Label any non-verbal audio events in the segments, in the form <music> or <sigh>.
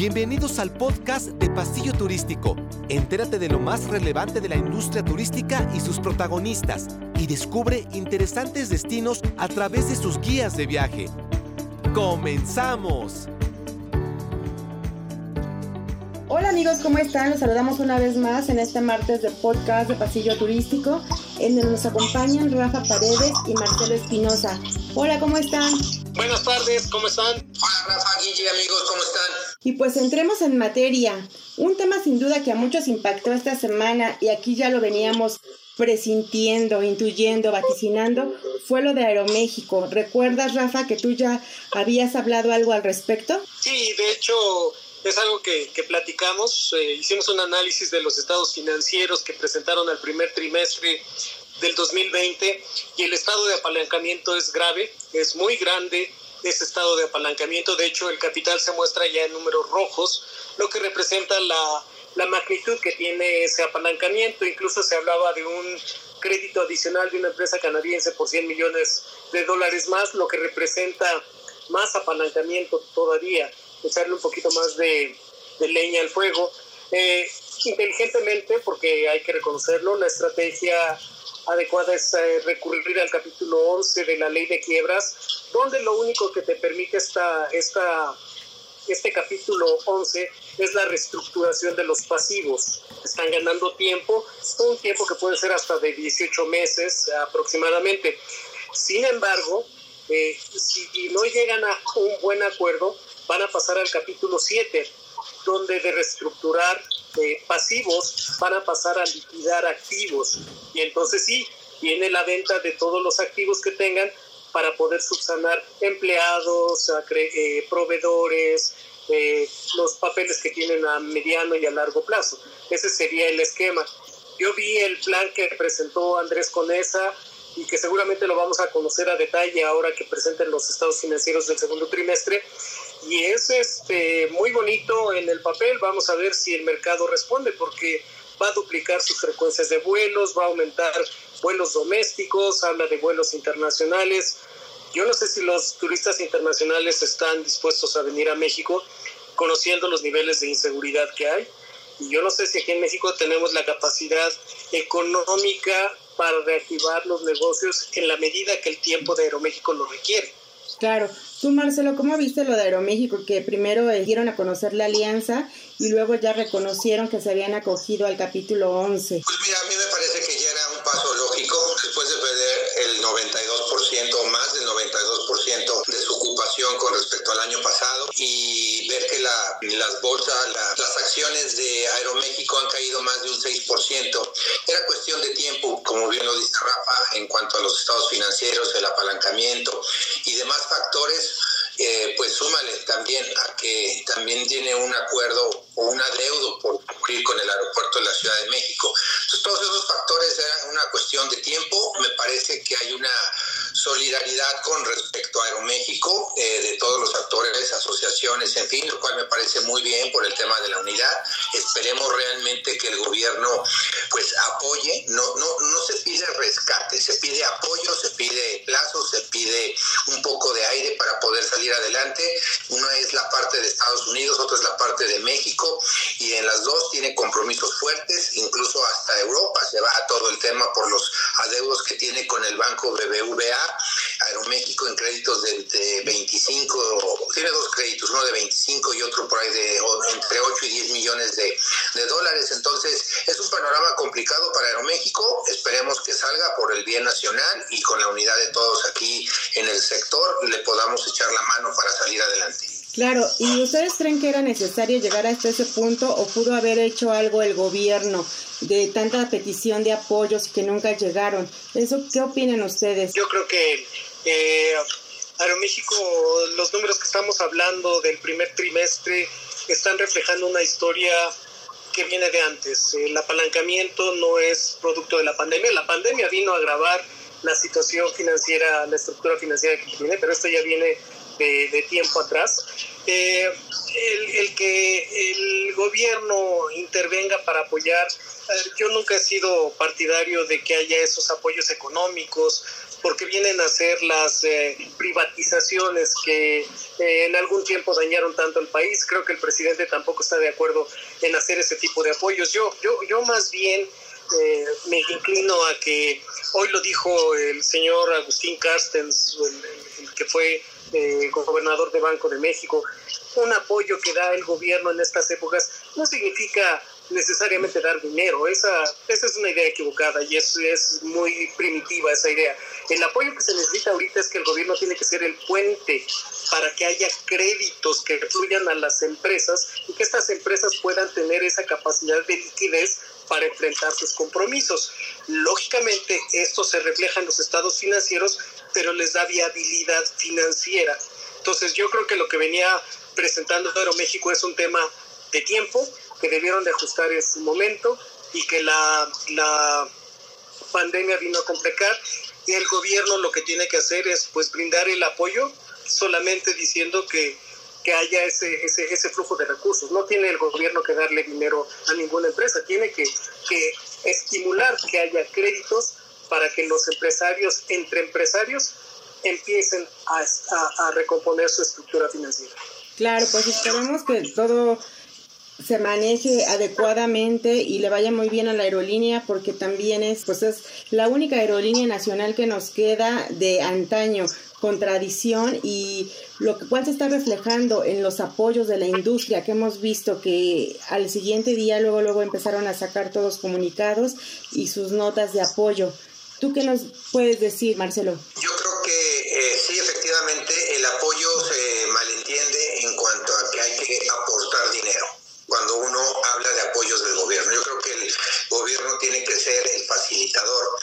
Bienvenidos al podcast de Pasillo Turístico. Entérate de lo más relevante de la industria turística y sus protagonistas y descubre interesantes destinos a través de sus guías de viaje. ¡Comenzamos! Hola amigos, ¿cómo están? Los saludamos una vez más en este martes de podcast de Pasillo Turístico, en donde nos acompañan Rafa Paredes y Marcelo Espinosa. Hola, ¿cómo están? Buenas tardes, ¿cómo están? Hola Rafa, Guille, amigos, ¿cómo están? Y pues entremos en materia. Un tema sin duda que a muchos impactó esta semana y aquí ya lo veníamos presintiendo, intuyendo, vaticinando, fue lo de Aeroméxico. ¿Recuerdas, Rafa, que tú ya habías hablado algo al respecto? Sí, de hecho es algo que, platicamos. Eh, hicimos un análisis de los estados financieros que presentaron al primer trimestre del 2020 y el estado de apalancamiento es grave, es muy grande ese estado de apalancamiento. De hecho, el capital se muestra ya en números rojos, lo que representa la, la magnitud que tiene ese apalancamiento. Incluso se hablaba de un crédito adicional de una empresa canadiense por 100 millones de dólares más, lo que representa más apalancamiento todavía, echarle un poquito más de, de leña al fuego. Eh, inteligentemente, porque hay que reconocerlo, la estrategia adecuada es eh, recurrir al capítulo 11 de la ley de quiebras, donde lo único que te permite esta, esta, este capítulo 11 es la reestructuración de los pasivos. Están ganando tiempo, un tiempo que puede ser hasta de 18 meses aproximadamente. Sin embargo, eh, si no llegan a un buen acuerdo, van a pasar al capítulo 7, donde de reestructurar eh, pasivos van a pasar a liquidar activos. Y entonces sí, viene la venta de todos los activos que tengan para poder subsanar empleados, eh, proveedores, eh, los papeles que tienen a mediano y a largo plazo. Ese sería el esquema. Yo vi el plan que presentó Andrés Conesa y que seguramente lo vamos a conocer a detalle ahora que presenten los estados financieros del segundo trimestre y es este, muy bonito en el papel. Vamos a ver si el mercado responde porque va a duplicar sus frecuencias de vuelos, va a aumentar vuelos domésticos, habla de vuelos internacionales. Yo no sé si los turistas internacionales están dispuestos a venir a México conociendo los niveles de inseguridad que hay. Y yo no sé si aquí en México tenemos la capacidad económica para reactivar los negocios en la medida que el tiempo de Aeroméxico lo requiere. Claro. Tú, Marcelo, ¿cómo viste lo de Aeroméxico? Que primero dieron a conocer la alianza y luego ya reconocieron que se habían acogido al capítulo 11. Pues mira, a mí me parece que ya era un paso lógico después de perder el 92% o más del 92% de su ocupación con respecto al año pasado y ver que la, las bolsas, las acciones de Aeroméxico han caído más de un 6%. Era cuestión de tiempo, como bien lo dice Rafa, en cuanto a los estados financieros, el apalancamiento y demás factores eh, pues súmale también a que también tiene un acuerdo o un adeudo por cumplir con el aeropuerto de la Ciudad de México. Entonces todos esos factores eran una cuestión de tiempo. Me parece que hay una solidaridad con respecto a Aeroméxico eh, de todos los actores, asociaciones, en fin, lo cual me parece muy bien por el tema de la unidad. Esperemos realmente que el gobierno pues apoye, no, no, no se pide rescate, se pide apoyo, se pide plazo, se pide un poco de aire para poder salir adelante. Una es la parte de Estados Unidos, otra es la parte de México y en las dos tiene compromisos fuertes, incluso hasta Europa se va a todo el tema por los adeudos que tiene con el banco BBVA Aeroméxico en créditos de, 25, tiene dos créditos, uno de 25 y otro por ahí de entre 8 y 10 millones de, de dólares. Entonces es un panorama complicado para Aeroméxico. Esperemos que salga por el bien nacional y con la unidad de todos aquí en el sector le podamos echar la mano para salir adelante. Claro, ¿y ustedes creen que era necesario llegar hasta ese punto o pudo haber hecho algo el gobierno de tanta petición de apoyos que nunca llegaron? ¿Eso qué opinan ustedes? Yo creo que eh, Aeroméxico, los números que estamos hablando del primer trimestre están reflejando una historia que viene de antes. El apalancamiento no es producto de la pandemia. La pandemia vino a agravar la situación financiera, la estructura financiera que tiene, pero esto ya viene de, tiempo atrás. Eh, el, que el gobierno intervenga para apoyar. Yo nunca he sido partidario de que haya esos apoyos económicos, porque vienen a ser las eh, privatizaciones que eh, en algún tiempo dañaron tanto el país. Creo que el presidente tampoco está de acuerdo en hacer ese tipo de apoyos. Yo, yo, yo más bien eh, me inclino a que hoy lo dijo el señor Agustín Carstens, el, que fue gobernador de Banco de México, un apoyo que da el gobierno en estas épocas no significa necesariamente dar dinero. Esa, esa es una idea equivocada y es, es muy primitiva esa idea. El apoyo que se necesita ahorita es que el gobierno tiene que ser el puente para que haya créditos que fluyan a las empresas y que estas empresas puedan tener esa capacidad de liquidez para enfrentar sus compromisos. Lógicamente, esto se refleja en los estados financieros, pero les da viabilidad financiera. Entonces, yo creo que lo que venía presentando Aeroméxico es un tema de tiempo, que debieron de ajustar en su momento y que la, la pandemia vino a complicar y el gobierno lo que tiene que hacer es pues brindar el apoyo solamente diciendo que, que haya ese, ese, ese, flujo de recursos. No tiene el gobierno que darle dinero a ninguna empresa, tiene que, que estimular que haya créditos para que los empresarios, entre empresarios, empiecen a, a, recomponer su estructura financiera. Claro, pues esperemos que todo se maneje adecuadamente y le vaya muy bien a la aerolínea porque también es pues es la única aerolínea nacional que nos queda de antaño con tradición y lo cual se está reflejando en los apoyos de la industria que hemos visto que al siguiente día luego luego empezaron a sacar todos comunicados y sus notas de apoyo. ¿Tú qué nos puedes decir, Marcelo? Yo creo que eh, sí, efectivamente, el apoyo se malentiende en cuanto a que hay que aportar dinero cuando uno habla de apoyos del gobierno. Yo creo que el gobierno tiene que ser el facilitador.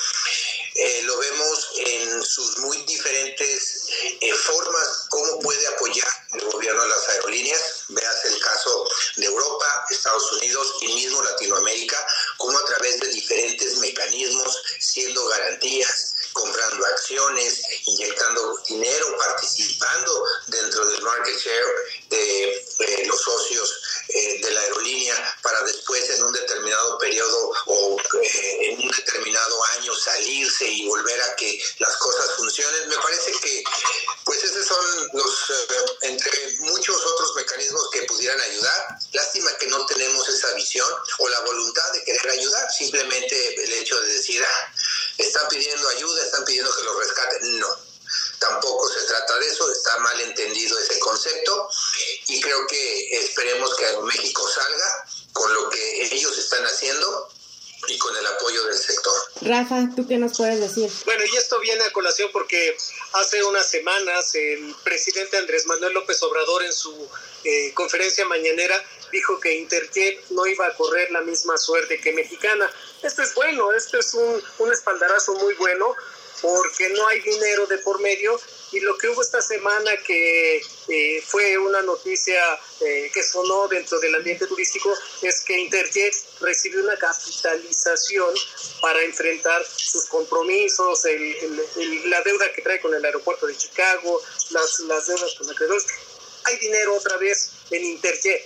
Eh, lo vemos en sus muy diferentes eh, formas, cómo puede apoyar el gobierno a las aerolíneas. Veas el caso de Europa, Estados Unidos y mismo Latinoamérica, ¿tú qué nos puedes decir? Bueno, y esto viene a colación porque hace unas semanas el presidente Andrés Manuel López Obrador en su eh, conferencia mañanera dijo que Interjet no iba a correr la misma suerte que Mexicana. Esto es bueno, esto es un, un espaldarazo muy bueno porque no hay dinero de por medio y lo que hubo esta semana que eh, fue una noticia eh, que sonó dentro del ambiente turístico es que Interjet recibió una capitalización para enfrentar sus compromisos, la deuda que trae con el aeropuerto de Chicago, las, las deudas con acreedores. Hay dinero otra vez en Interjet,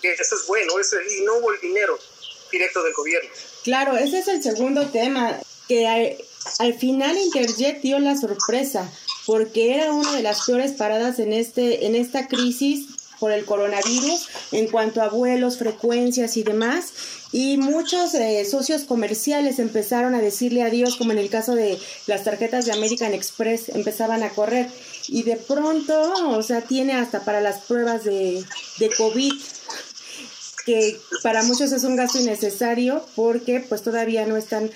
que eso es bueno, y no hubo el dinero directo del gobierno. Claro, ese es el segundo tema, que hay, al final Interjet dio la sorpresa porque era una de las peores paradas en, este, en esta crisis por el coronavirus en cuanto a vuelos, frecuencias y demás. Y muchos eh, socios comerciales empezaron a decirle adiós, como en el caso de las tarjetas de American Express, empezaban a correr. Y de pronto, o sea, tiene hasta para las pruebas de, de COVID, que para muchos es un gasto innecesario porque pues todavía no están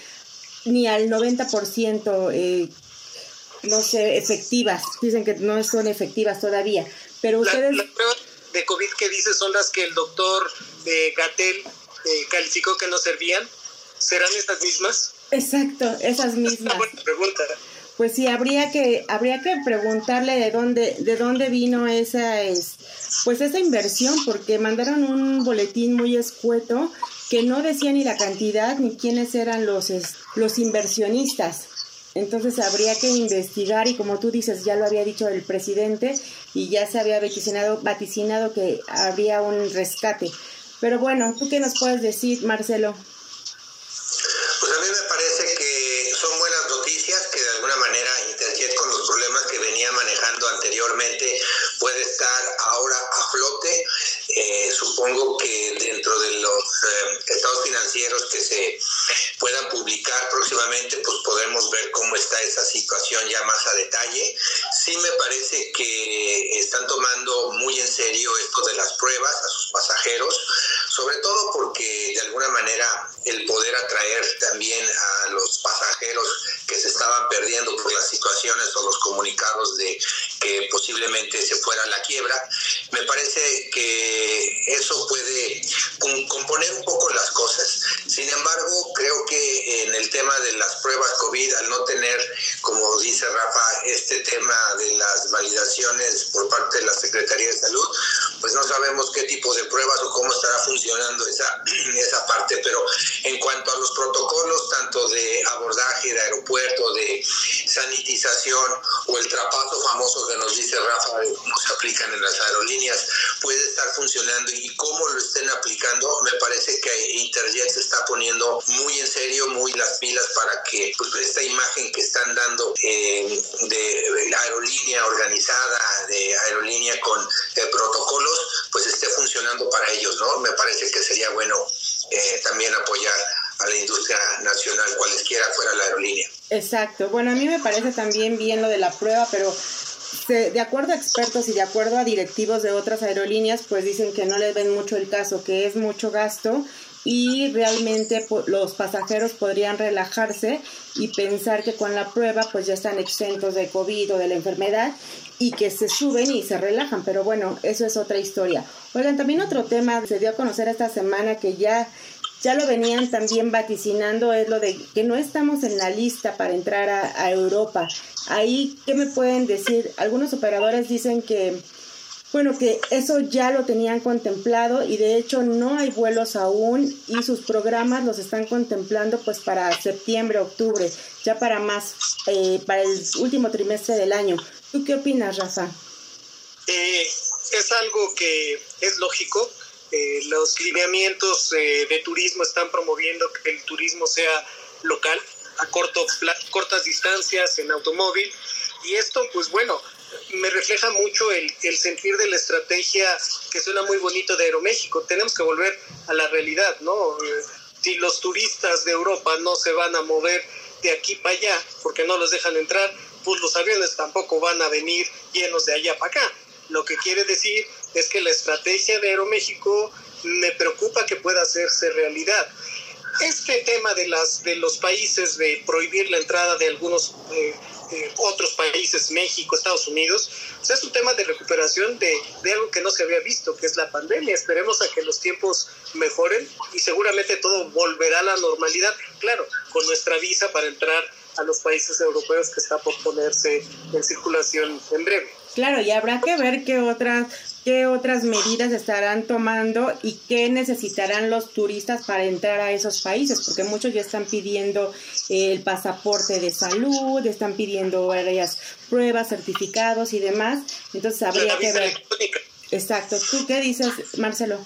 ni al 90% eh, no sé, efectivas. Dicen que no son efectivas todavía. Pero ustedes... Las pruebas de COVID que dice son las que el doctor eh, Gatel eh, calificó que no servían. ¿Serán estas mismas? Exacto, esas mismas. buena pregunta. Pues sí, habría que, habría que preguntarle de dónde, de dónde vino esa, es, pues esa inversión, porque mandaron un boletín muy escueto que no decía ni la cantidad ni quiénes eran los, los inversionistas. Entonces habría que investigar y como tú dices, ya lo había dicho el presidente y ya se había vaticinado, vaticinado que habría un rescate. Pero bueno, ¿tú qué nos puedes decir, Marcelo? Pues a mí me parece que son buenas noticias que de alguna manera Interjet con los problemas que venía manejando anteriormente puede estar ahora a flote. Eh, supongo que estados financieros que se puedan publicar próximamente, pues podemos ver cómo está esa situación ya más a detalle. Sí me parece que están tomando muy en serio esto de las pruebas a sus pasajeros, sobre todo porque de alguna manera el poder atraer también a los pasajeros que se estaban perdiendo por las situaciones o los comunicados de que posiblemente se fuera la quiebra, me parece que eso puede componer un poco las cosas. Sin embargo, creo que en el tema de las pruebas COVID, al no tener, como dice Rafa, este tema de las validaciones por parte de la Secretaría de Salud, pues no sabemos qué tipo de pruebas o cómo estará funcionando esa, <clears throat> esa parte, pero en cuanto a los protocolos, tanto de abordaje de aeropuerto, de sanitización o el trapazo famoso que nos dice Rafa de cómo se aplican en las aerolíneas, puede estar funcionando y cómo lo estén aplicando, me parece que Interjet se está poniendo muy en serio, muy las pilas para que pues, esta imagen que están dando eh, de aerolínea organizada, de aerolínea con eh, protocolos, pues esté funcionando para ellos, ¿no? Me parece que sería bueno eh, también apoyar a la industria nacional, cualesquiera fuera la aerolínea. Exacto. Bueno, a mí me parece también bien lo de la prueba, pero de acuerdo a expertos y de acuerdo a directivos de otras aerolíneas, pues dicen que no les ven mucho el caso, que es mucho gasto y realmente los pasajeros podrían relajarse y pensar que con la prueba pues ya están exentos de COVID o de la enfermedad y que se suben y se relajan, pero bueno, eso es otra historia. Oigan, también otro tema se dio a conocer esta semana que ya ya lo venían también vaticinando, es lo de que no estamos en la lista para entrar a, Europa. Ahí, ¿qué me pueden decir? Algunos operadores dicen que, bueno, que eso ya lo tenían contemplado y de hecho no hay vuelos aún y sus programas los están contemplando pues para septiembre, octubre, ya para más, eh, para el último trimestre del año. ¿Tú qué opinas, Rafa? Eh, es algo que es lógico eh, los lineamientos eh, de turismo están promoviendo que el turismo sea local, a corto, cortas distancias, en automóvil. Y esto, pues bueno, me refleja mucho el, el, sentir de la estrategia que suena muy bonito de Aeroméxico. Tenemos que volver a la realidad, ¿no? Eh, si los turistas de Europa no se van a mover de aquí para allá porque no los dejan entrar, pues los aviones tampoco van a venir llenos de allá para acá. Lo que quiere decir es que la estrategia de Aeroméxico me preocupa que pueda hacerse realidad. Este tema de, las, de los países, de prohibir la entrada de algunos eh, eh, otros países, México, Estados Unidos, es un tema de recuperación de algo que no se había visto, que es la pandemia. Esperemos a que los tiempos mejoren y seguramente todo volverá a la normalidad, claro, con nuestra visa para entrar a los países europeos que está por ponerse en circulación en breve. Claro, y habrá que ver qué otras qué otras medidas estarán tomando y qué necesitarán los turistas para entrar a esos países, porque muchos ya están pidiendo el pasaporte de salud, están pidiendo varias pruebas, certificados y demás. Entonces habría que ver. Exacto. ¿Tú qué dices, Marcelo?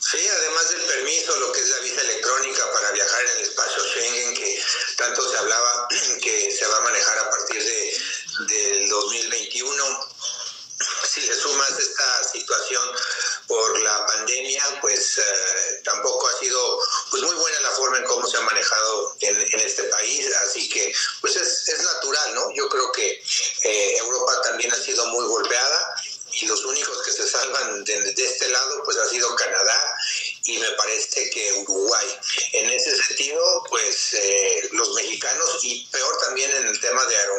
Sí, además del permiso, lo que es la visa electrónica para viajar en el espacio Schengen, que tanto se hablaba <clears throat> que se va a manejar a partir de del 2021. Si le sumas esta situación por la pandemia, pues eh, tampoco ha sido pues muy buena la forma en cómo se ha manejado en, este país, así que pues es, es, natural, ¿no? Yo creo que eh, Europa también ha sido muy golpeada y los únicos que se salvan de, de, este lado pues ha sido Canadá y me parece que Uruguay. En ese sentido, pues eh, los mexicanos y peor también en el tema de Aeroméxico,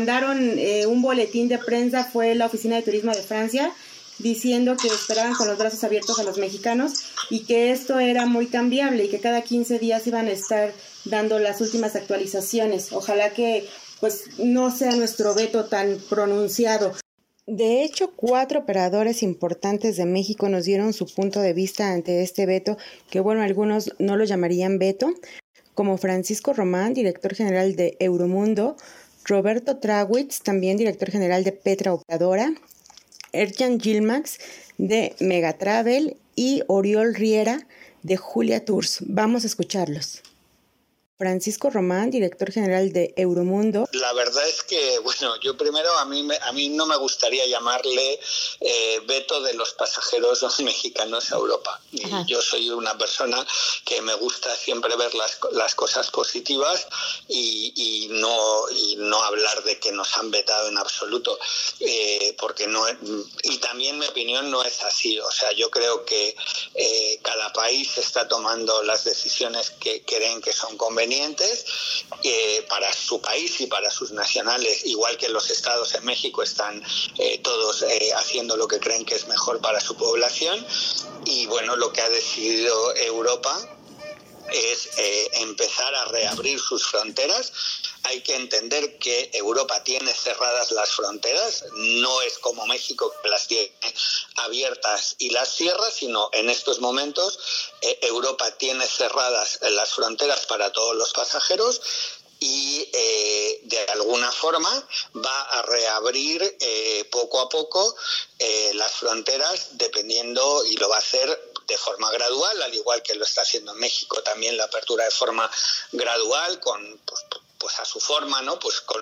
mandaron eh, un boletín de prensa fue la Oficina de Turismo de Francia diciendo que esperaban con los brazos abiertos a los mexicanos y que esto era muy cambiable y que cada 15 días iban a estar dando las últimas actualizaciones. Ojalá que pues no sea nuestro veto tan pronunciado. De hecho, cuatro operadores importantes de México nos dieron su punto de vista ante este veto, que bueno, algunos no lo llamarían veto, como Francisco Román, director general de Euromundo, Roberto Trawitz, también director general de Petra Operadora, Erjan Gilmax de Megatravel y Oriol Riera de Julia Tours. Vamos a escucharlos. Francisco Román, director general de Euromundo. La verdad es que, bueno, yo primero a mí, a mí no me gustaría llamarle eh, veto de los pasajeros <laughs> mexicanos a Europa. yo soy una persona que me gusta siempre ver las, las cosas positivas y, no, y no hablar de que nos han vetado en absoluto, eh, porque no y también mi opinión no es así. O sea, yo creo que eh, cada país está tomando las decisiones que creen que son convenientes eh, para su país y para sus nacionales, igual que los estados en México están eh, todos eh, haciendo lo que creen que es mejor para su población. Y bueno, lo que ha decidido Europa es empezar a reabrir sus fronteras. Hay que entender que Europa tiene cerradas las fronteras, no es como México que las tiene abiertas y las cierra, sino en estos momentos eh, Europa tiene cerradas las fronteras para todos los pasajeros y eh, de alguna forma va a reabrir eh, poco a poco las fronteras dependiendo y lo va a hacer de forma gradual, al igual que lo está haciendo en México también la apertura de forma gradual con pues, pues a su forma, ¿no? Pues con,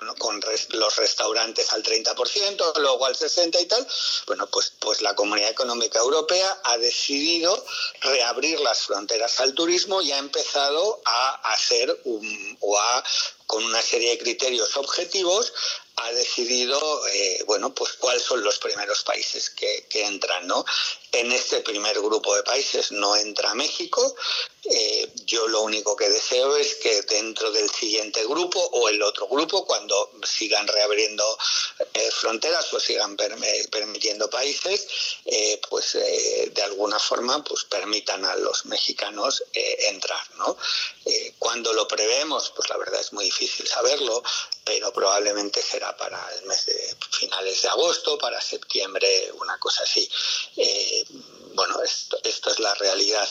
los restaurantes al 30%, luego al 60% y tal. Bueno, pues, pues la Comunidad Económica Europea ha decidido reabrir las fronteras al turismo y ha empezado a hacer un, o a con una serie de criterios objetivos ha decidido, eh, bueno, pues cuáles son los primeros países que, entran, ¿no? En este primer grupo de países no entra México. Eh, yo lo único que deseo es que dentro del siguiente grupo o el otro grupo, cuando sigan reabriendo eh, fronteras o sigan permitiendo países, pues de alguna forma, pues permitan a los mexicanos entrar, ¿no? cuando lo prevemos, pues la verdad es muy difícil saberlo, pero probablemente será para el mes de finales de agosto, para septiembre, una cosa así. Eh, bueno, esto, esto, es la realidad.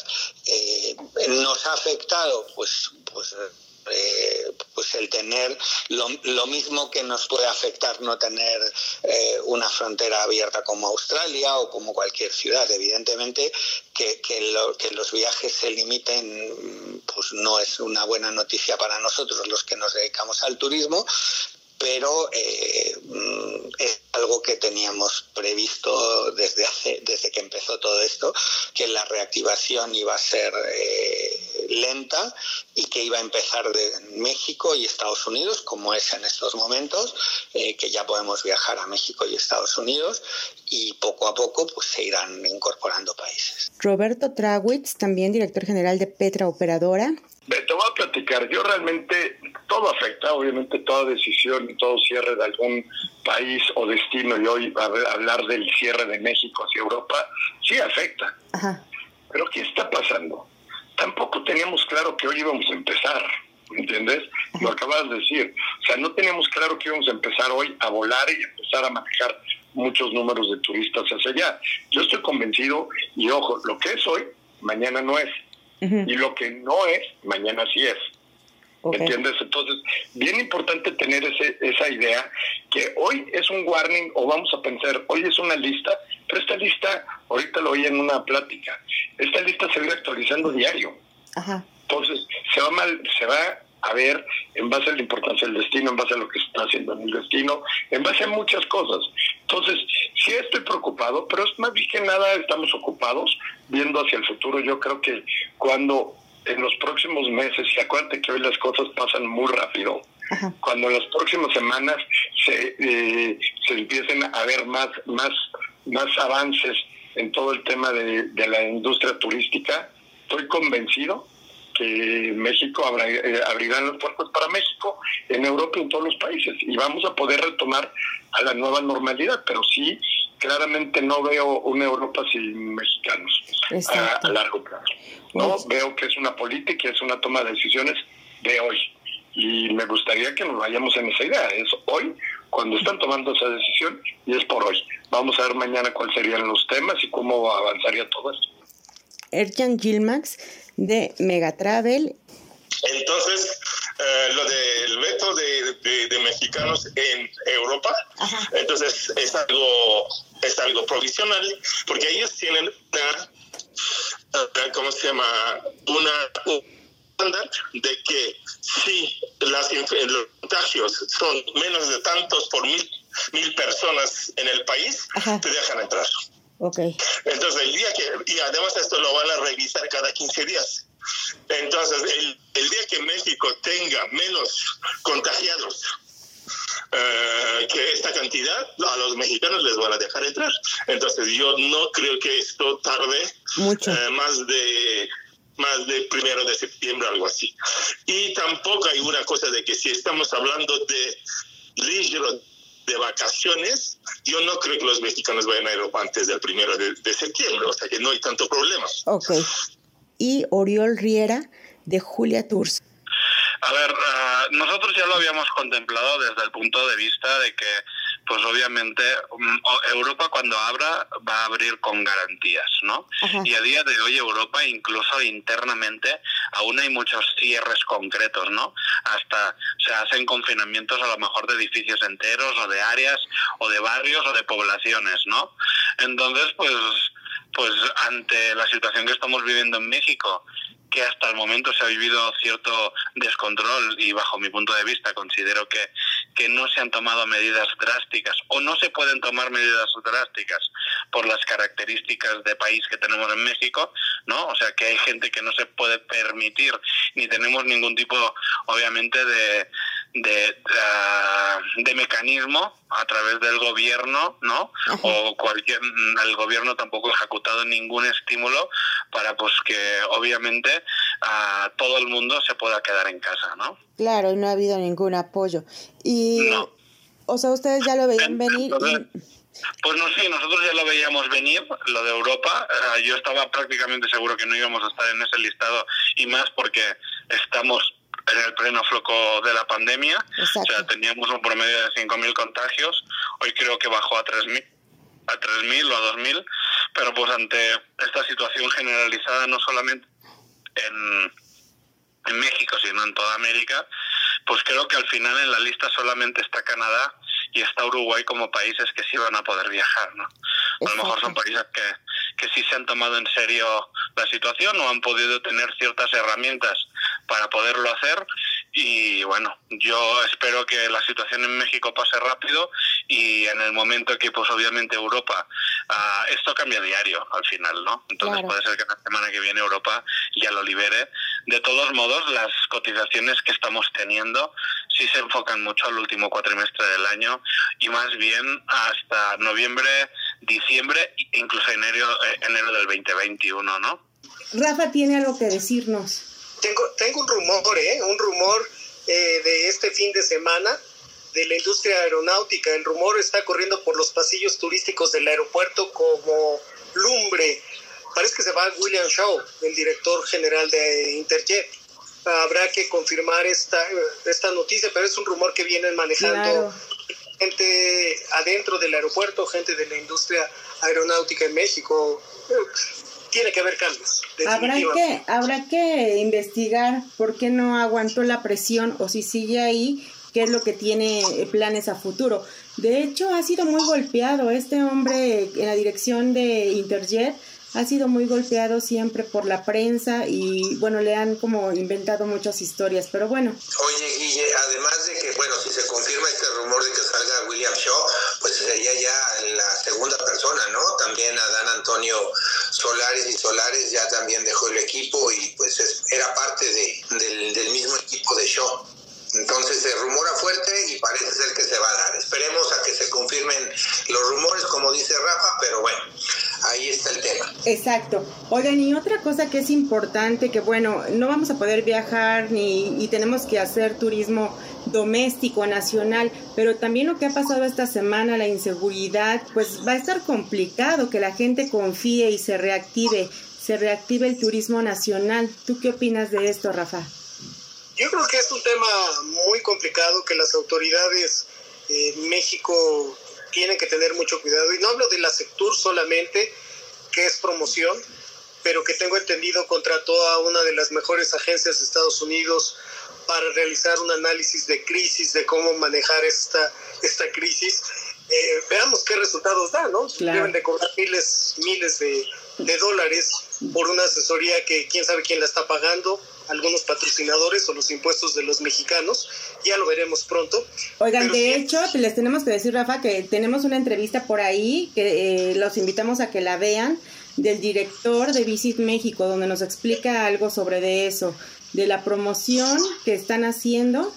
Eh, ¿Nos ha afectado? Pues, pues eh, pues el tener lo, mismo que nos puede afectar no tener una frontera abierta como Australia o como cualquier ciudad. Evidentemente que, que, que, los viajes se limiten pues no es una buena noticia para nosotros los que nos dedicamos al turismo, pero eh, mm, es algo que teníamos previsto desde hace desde que empezó todo esto que la reactivación iba a ser eh, lenta y que iba a empezar de México y Estados Unidos como es en estos momentos eh, que ya podemos viajar a México y Estados Unidos y poco a poco pues se irán incorporando países. Roberto Trawitz también director general de Petra Operadora te voy a platicar, yo realmente todo afecta, obviamente toda decisión, todo cierre de algún país o destino, y hoy hablar del cierre de México hacia Europa, sí afecta. Pero ¿qué está pasando? Tampoco teníamos claro que hoy íbamos a empezar, ¿entiendes? Lo acabas de decir. O sea, no teníamos claro que íbamos a empezar hoy a volar y empezar a manejar muchos números de turistas hacia allá. Yo estoy convencido, y ojo, lo que es hoy, mañana no es. Y lo que no es, mañana sí es. ¿Entiendes? Entonces, bien importante tener ese, esa idea que hoy es un warning o vamos a pensar, hoy es una lista, pero esta lista, ahorita lo oí en una plática, esta lista se va actualizando diario. Entonces, se va mal, se va a ver en base a la importancia del destino, en base a lo que se está haciendo en el destino, en base a muchas cosas. Entonces, sí estoy preocupado, pero es más bien que nada estamos ocupados viendo hacia el futuro. Yo creo que cuando en los próximos meses, y acuérdate que hoy las cosas pasan muy rápido, cuando en las próximas semanas se, eh, se empiecen a ver más, más, más avances en todo el tema de, de la industria turística, estoy convencido que México eh, abrirá los puertos para México, en Europa y en todos los países. Y vamos a poder retomar a la nueva normalidad, pero sí, claramente no veo una Europa sin mexicanos a, largo plazo. No veo que es una política, es una toma de decisiones de hoy. Y me gustaría que nos vayamos en esa idea. Es hoy cuando están tomando esa decisión y es por hoy. vamos a ver mañana cuáles serían los temas y cómo avanzaría todo esto. Erjan Gilmax de Megatravel. Entonces, eh, lo del veto de, mexicanos en Europa, entonces es algo, es algo provisional, porque ellos tienen una, ¿cómo se llama? Una estándar de que si las, los contagios son menos de tantos por mil, mil personas en el país, te dejan entrar. Okay. Entonces, el día que, y además esto lo van a revisar cada 15 días. Entonces, el, el día que México tenga menos contagiados eh, que esta cantidad a los mexicanos les van a dejar entrar. Entonces, yo no creo que esto tarde Mucho. Eh, más de más de primero de septiembre, algo así. Y tampoco hay una cosa de que si estamos hablando de ligero de vacaciones, yo no creo que los mexicanos vayan a Europa antes del primero de, septiembre, o sea que no hay tanto problema. Ok. Y Oriol Riera de Julia Tours. A ver, ah, nosotros ya lo habíamos contemplado desde el punto de vista de que pues obviamente mm, Europa cuando abra va a abrir con garantías, ¿no? Y a día de hoy Europa incluso internamente aún hay muchos cierres concretos, ¿no? Hasta se hacen confinamientos a lo mejor de edificios enteros o de áreas o de barrios o de poblaciones, ¿no? Entonces, pues pues ante la situación que estamos viviendo en México que hasta el momento se ha vivido cierto descontrol y bajo mi punto de vista considero que, que no se han tomado medidas drásticas o no se pueden tomar medidas drásticas por las características de país que tenemos en México, ¿no? O sea, que hay gente que no se puede permitir ni tenemos ningún tipo, obviamente, de, de, ah, de mecanismo a través del gobierno, ¿no? O cualquier el gobierno tampoco ha ejecutado ningún estímulo para pues que obviamente a todo el mundo se pueda quedar en casa, ¿no? Claro, no ha habido ningún apoyo. Y o sea, ustedes ya lo veían venir Pues no sé, nosotros ya lo veíamos venir, lo de Europa. Ah, yo estaba prácticamente seguro que no íbamos a estar en ese listado y más porque estamos en el pleno floco de la pandemia. O sea, teníamos un promedio de 5.000 contagios. Hoy creo que bajó a 3.000 a 3.000 o a 2.000, pero pues ante esta situación generalizada no solamente en, en México, sino en toda América, pues creo que al final en la lista solamente está Canadá y está Uruguay como países que sí van a poder viajar, ¿no? A lo mejor son países que, que sí se han tomado en serio la situación o han podido tener ciertas herramientas para poderlo hacer y bueno, yo espero que la situación en México pase rápido y en el momento que pues obviamente Europa, uh, esto cambia diario al final, ¿no? Entonces puede ser que la semana que viene Europa ya lo libere. De todos modos, las cotizaciones que estamos teniendo sí se enfocan mucho al último cuatrimestre del año y más bien hasta noviembre, diciembre, incluso enero, eh, enero del 2021, ¿no? Rafa tiene algo que decirnos. Tengo, tengo un rumor, ¿eh? Un rumor eh, de este fin de semana de la industria aeronáutica. El rumor está corriendo por los pasillos turísticos del aeropuerto como lumbre. Parece que se va William Shaw, el director general de Interjet habrá que confirmar esta, esta noticia, pero es un rumor que vienen manejando gente adentro del aeropuerto, gente de la industria aeronáutica en México. Tiene que haber cambios. Habrá que, habrá que investigar por qué no aguantó la presión o si sigue ahí, qué es lo que tiene planes a futuro. De hecho, ha sido muy golpeado este hombre en la dirección de Interjet ha sido muy golpeado siempre por la prensa y bueno, le han como inventado muchas historias, pero bueno. Oye, Guille, además de que, bueno, si se confirma este rumor de que salga William Shaw, pues sería ya la segunda persona, ¿no? También Adán Antonio Solares y Solares ya también dejó el equipo y pues era parte de, del, del mismo equipo de Shaw. Entonces se rumora fuerte y parece ser que se va a dar. Esperemos a que se confirmen los rumores, como dice Rafa, pero bueno, ahí está el tema. Exacto. Oigan, y otra cosa que es importante, que bueno, no vamos a poder viajar ni y tenemos que hacer turismo doméstico, nacional, pero también lo que ha pasado esta semana, la inseguridad, pues va a estar complicado que la gente confíe y se reactive, se reactive el turismo nacional. ¿Tú qué opinas de esto, Rafa? Yo creo que es un tema muy complicado que las autoridades en México tienen que tener mucho cuidado. Y no hablo de la sector solamente, que es promoción, pero que tengo entendido contrató a una de las mejores agencias de Estados Unidos para realizar un análisis de crisis, de cómo manejar esta, esta crisis. Eh, veamos qué resultados da, ¿no? Deben de cobrar miles, miles de, de dólares por una asesoría que quién sabe quién la está pagando, algunos patrocinadores o los impuestos de los mexicanos. Ya lo veremos pronto. Oigan, de hecho, les tenemos que decir, Rafa, que tenemos una entrevista por ahí que eh, los invitamos a que la vean del director de Visit México, donde nos explica algo sobre de eso, de la promoción que están haciendo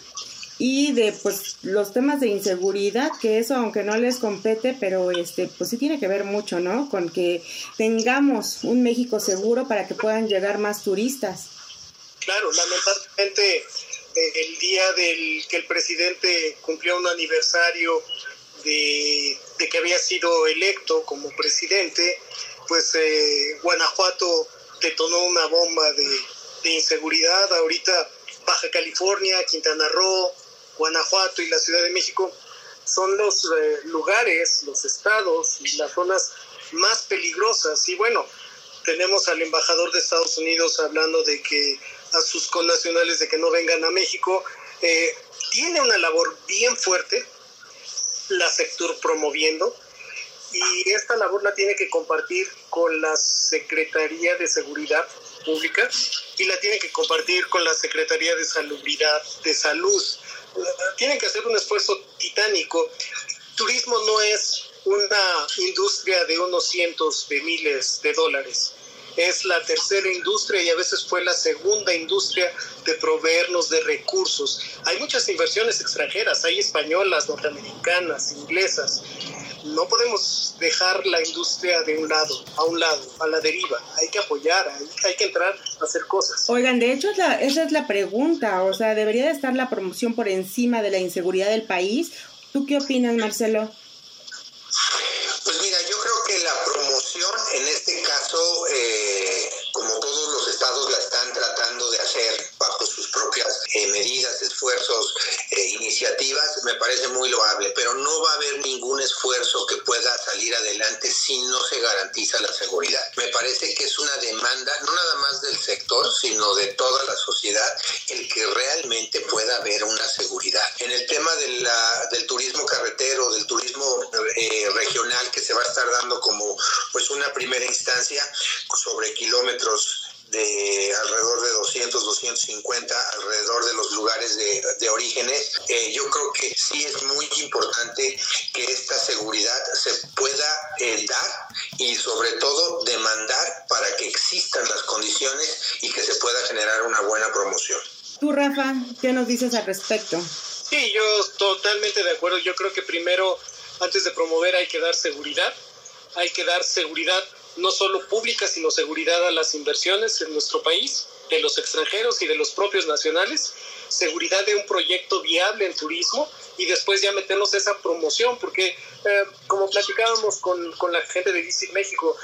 y de pues los temas de inseguridad, que eso aunque no les compete, pero este pues sí tiene que ver mucho, ¿no? Con que tengamos un México seguro para que puedan llegar más turistas. Claro, lamentablemente eh, el día del que el presidente cumplió un aniversario de, que había sido electo como presidente, pues eh, Guanajuato detonó una bomba de, inseguridad. Ahorita Baja California, Quintana Roo, Guanajuato y la Ciudad de México son los eh, lugares, los estados y las zonas más peligrosas. Y bueno, tenemos al embajador de Estados Unidos hablando de que a sus connacionales de que no vengan a México. Eh, tiene una labor bien fuerte, la sector promoviendo, y esta labor la tiene que compartir con la Secretaría de Seguridad Pública y la tiene que compartir con la Secretaría de Salubridad, de Salud. Tienen que hacer un esfuerzo titánico. Turismo no es una industria de unos cientos de miles de dólares es la tercera industria y a veces fue la segunda industria de proveernos de recursos. Hay muchas inversiones extranjeras, hay españolas, norteamericanas, inglesas. No podemos dejar la industria de un lado, a un lado, a la deriva. Hay que apoyar, hay, que entrar a hacer cosas. Oigan, de hecho, esa es la pregunta. O sea, ¿debería de estar la promoción por encima de la inseguridad del país? ¿Tú qué opinas, Marcelo? Pues mira, yo creo que la promoción en este caso, adelante si no se garantiza la seguridad. Me parece que es una demanda, no nada más del sector, sino de toda la sociedad, el que realmente pueda haber una seguridad. En el tema del turismo carretero, del turismo regional que se va a estar dando como dices al respecto? Sí, yo totalmente de acuerdo. Yo creo que primero, antes de promover, hay que dar seguridad hay que dar seguridad no solo pública, sino seguridad a las inversiones en nuestro país, de los extranjeros y de los propios nacionales, seguridad de un proyecto viable en turismo y después ya meternos esa promoción, porque eh, como platicábamos con, con la gente de Visit México,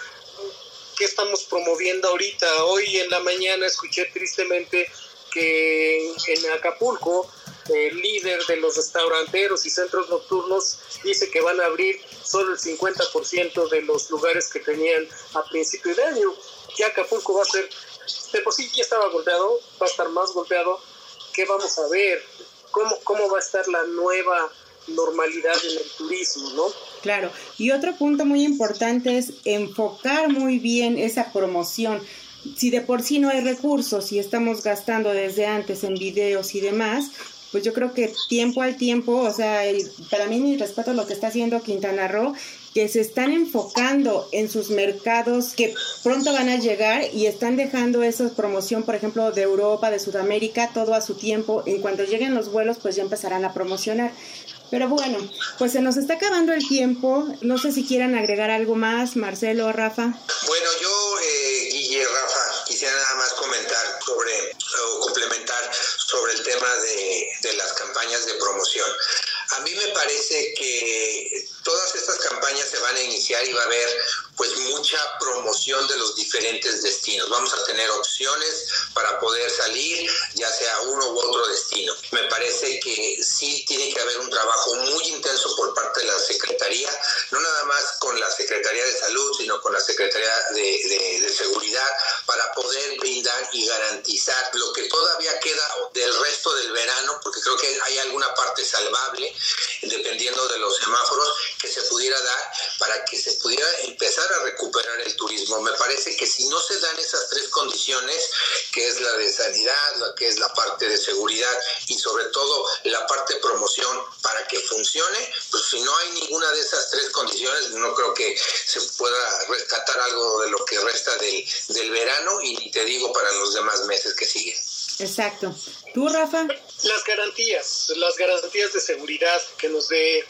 ¿qué estamos promoviendo ahorita? Hoy en la mañana escuché tristemente que en Acapulco el líder de los restauranteros y centros nocturnos dice que van a abrir solo el 50% de los lugares que tenían a principio de año. Que Acapulco va a ser, de por sí ya estaba golpeado, va a estar más golpeado. ¿Qué vamos a ver? ¿Cómo, cómo va a estar la nueva normalidad en el turismo, ¿no? Claro, y otro punto muy importante es enfocar muy bien esa promoción. Si de por sí no hay recursos y estamos gastando desde antes en videos y demás, pues yo creo que tiempo al tiempo, o sea, para mí mi respeto a lo que está haciendo Quintana Roo, que se están enfocando en sus mercados que pronto van a llegar y están dejando esa promoción, por ejemplo, de Europa, de Sudamérica, todo a su tiempo. En cuanto lleguen los vuelos, pues ya empezarán a promocionar. Pero bueno, pues se nos está acabando el tiempo. No sé si quieran agregar algo más, Marcelo, Rafa. Bueno, yo, nada más comentar sobre, o complementar sobre el tema de, de las campañas de promoción. A mí me parece que todas estas campañas se van a iniciar y va a haber pues mucha promoción de los diferentes destinos. Vamos a tener opciones para poder salir, ya sea uno u otro destino. Me parece que sí tiene que haber un trabajo muy intenso por parte de la Secretaría, no nada más con la Secretaría de Salud, sino con la Secretaría de, de Seguridad, para poder brindar y garantizar lo que todavía queda del resto del verano, porque creo que hay alguna parte salvable, dependiendo de los semáforos, que se pudiera dar para que se pudiera empezar a recuperar el turismo. Me parece que si no se dan esas tres condiciones, que es la de sanidad, la que es la parte de seguridad y sobre todo la parte de promoción para que funcione, pues si no hay ninguna de esas tres condiciones, no creo que se pueda rescatar algo de lo que resta del, del verano y te digo para los demás meses que siguen. Exacto. ¿Tú, Rafa? Las garantías, las garantías de seguridad que nos dé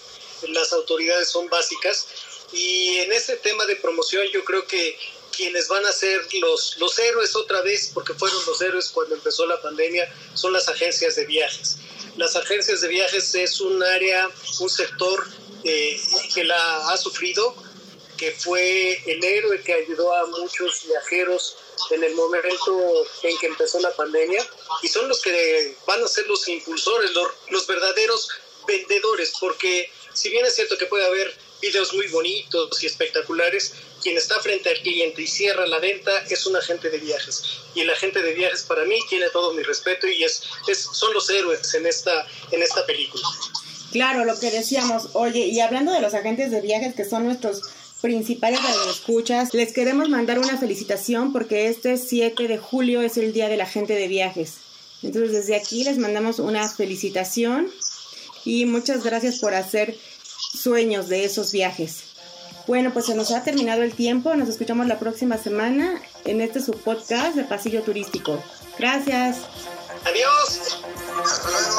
las autoridades son básicas. Y en ese tema de promoción yo creo que quienes van a ser los, los héroes otra vez, porque fueron los héroes cuando empezó la pandemia, son las agencias de viajes. Las agencias de viajes es un área, un sector eh, que la ha sufrido, que fue el héroe que ayudó a muchos viajeros en el momento en que empezó la pandemia y son los que van a ser los impulsores, los, los verdaderos vendedores, porque si bien es cierto que puede haber videos muy bonitos y espectaculares, quien está frente al cliente y cierra la venta es un agente de viajes. Y el agente de viajes para mí tiene todo mi respeto y es, son los héroes en esta, en esta película. Claro, lo que decíamos, oye, y hablando de los agentes de viajes que son nuestros principales escuchas, les queremos mandar una felicitación porque este 7 de julio es el día del agente de viajes. Entonces desde aquí les mandamos una felicitación y muchas gracias por hacer sueños de esos viajes. Bueno, pues se nos ha terminado el tiempo. Nos escuchamos la próxima semana en este subpodcast de Pasillo Turístico. Gracias. Adiós. Hasta luego.